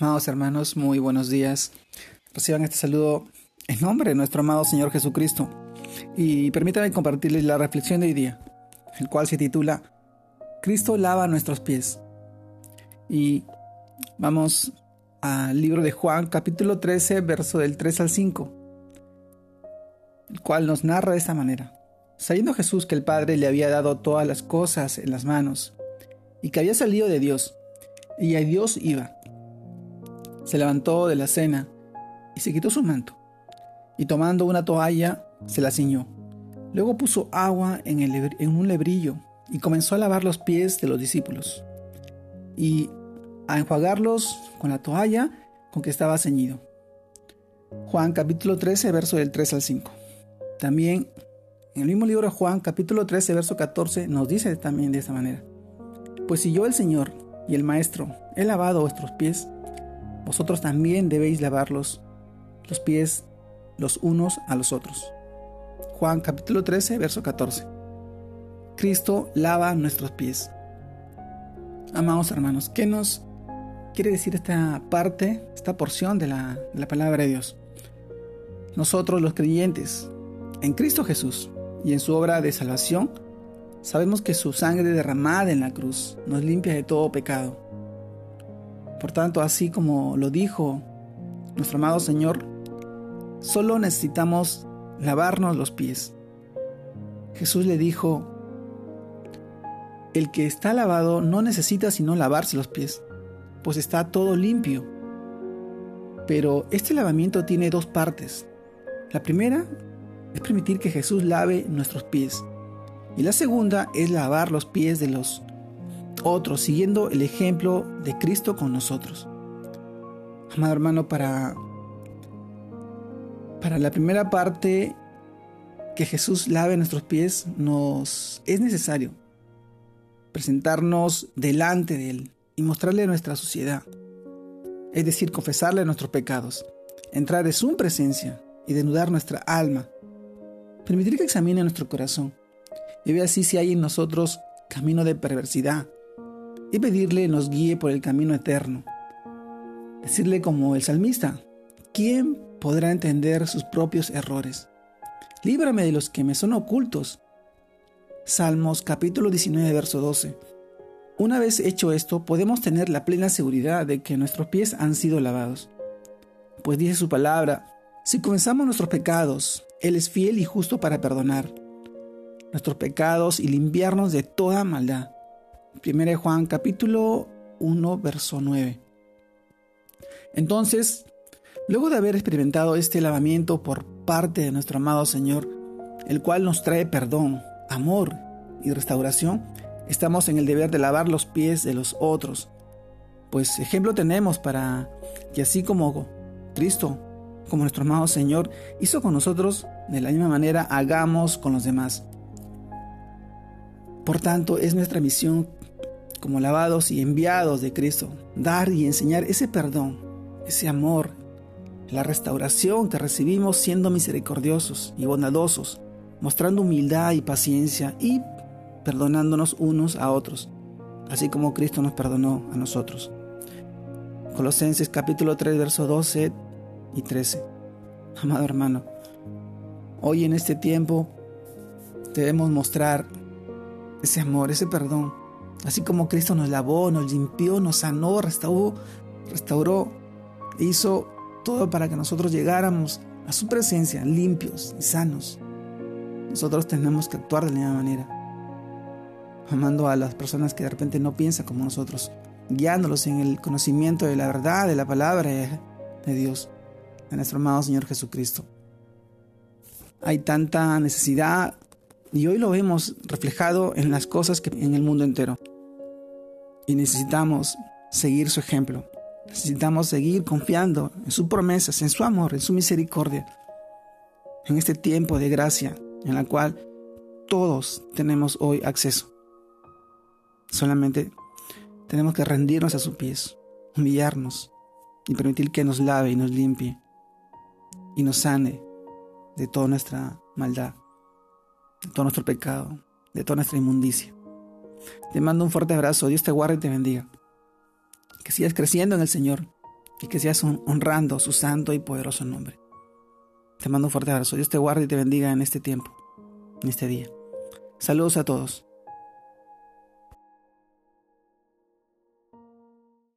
Amados hermanos, muy buenos días. Reciban este saludo en nombre de nuestro amado Señor Jesucristo. Y permítanme compartirles la reflexión de hoy día, el cual se titula Cristo lava nuestros pies. Y vamos al libro de Juan, capítulo 13, verso del 3 al 5, el cual nos narra de esta manera. Sabiendo Jesús que el Padre le había dado todas las cosas en las manos, y que había salido de Dios, y a Dios iba se levantó de la cena y se quitó su manto, y tomando una toalla se la ciñó. Luego puso agua en, un lebrillo y comenzó a lavar los pies de los discípulos y a enjuagarlos con la toalla con que estaba ceñido. Juan capítulo 13, verso del 3 al 5. También en el mismo libro de Juan capítulo 13, verso 14 nos dice también de esta manera. Pues si yo el Señor y el Maestro he lavado vuestros pies, vosotros también debéis lavarlos los pies los unos a los otros. Juan capítulo 13, verso 14. Cristo lava nuestros pies. Amados hermanos, ¿qué nos quiere decir esta parte, esta porción de la, de la palabra de Dios? Nosotros los creyentes en Cristo Jesús y en su obra de salvación, sabemos que su sangre derramada en la cruz nos limpia de todo pecado por tanto, así como lo dijo nuestro amado Señor, solo necesitamos lavarnos los pies. Jesús le dijo, el que está lavado no necesita sino lavarse los pies, pues está todo limpio. Pero este lavamiento tiene dos partes. La primera es permitir que Jesús lave nuestros pies. Y la segunda es lavar los pies de los otros, siguiendo el ejemplo de Cristo con nosotros. Amado hermano, para, para la primera parte que Jesús lave nuestros pies, nos es necesario presentarnos delante de Él y mostrarle nuestra suciedad, es decir, confesarle nuestros pecados, entrar en su presencia y denudar nuestra alma, permitir que examine nuestro corazón y vea así si hay en nosotros camino de perversidad, y pedirle nos guíe por el camino eterno. Decirle como el salmista, ¿quién podrá entender sus propios errores? Líbrame de los que me son ocultos. Salmos capítulo 19, verso 12. Una vez hecho esto, podemos tener la plena seguridad de que nuestros pies han sido lavados. Pues dice su palabra, si comenzamos nuestros pecados, Él es fiel y justo para perdonar nuestros pecados y limpiarnos de toda maldad. 1 Juan capítulo 1, verso 9. Entonces, luego de haber experimentado este lavamiento por parte de nuestro amado Señor, el cual nos trae perdón, amor y restauración, estamos en el deber de lavar los pies de los otros. Pues ejemplo tenemos para que así como Cristo, como nuestro amado Señor, hizo con nosotros, de la misma manera hagamos con los demás. Por tanto, es nuestra misión como lavados y enviados de Cristo, dar y enseñar ese perdón, ese amor, la restauración que recibimos siendo misericordiosos y bondadosos, mostrando humildad y paciencia y perdonándonos unos a otros, así como Cristo nos perdonó a nosotros. Colosenses capítulo 3, verso 12 y 13. Amado hermano, hoy en este tiempo debemos mostrar ese amor, ese perdón, Así como Cristo nos lavó, nos limpió, nos sanó, restauró, restauró, hizo todo para que nosotros llegáramos a su presencia limpios y sanos. Nosotros tenemos que actuar de la misma manera, amando a las personas que de repente no piensan como nosotros, guiándolos en el conocimiento de la verdad, de la palabra de Dios, de nuestro amado Señor Jesucristo. Hay tanta necesidad y hoy lo vemos reflejado en las cosas que en el mundo entero. Y necesitamos seguir su ejemplo. Necesitamos seguir confiando en sus promesas, en su amor, en su misericordia. En este tiempo de gracia en la cual todos tenemos hoy acceso. Solamente tenemos que rendirnos a sus pies, humillarnos y permitir que nos lave y nos limpie y nos sane de toda nuestra maldad de todo nuestro pecado, de toda nuestra inmundicia. Te mando un fuerte abrazo, Dios te guarde y te bendiga. Que sigas creciendo en el Señor y que sigas honrando su santo y poderoso nombre. Te mando un fuerte abrazo. Dios te guarde y te bendiga en este tiempo, en este día. Saludos a todos.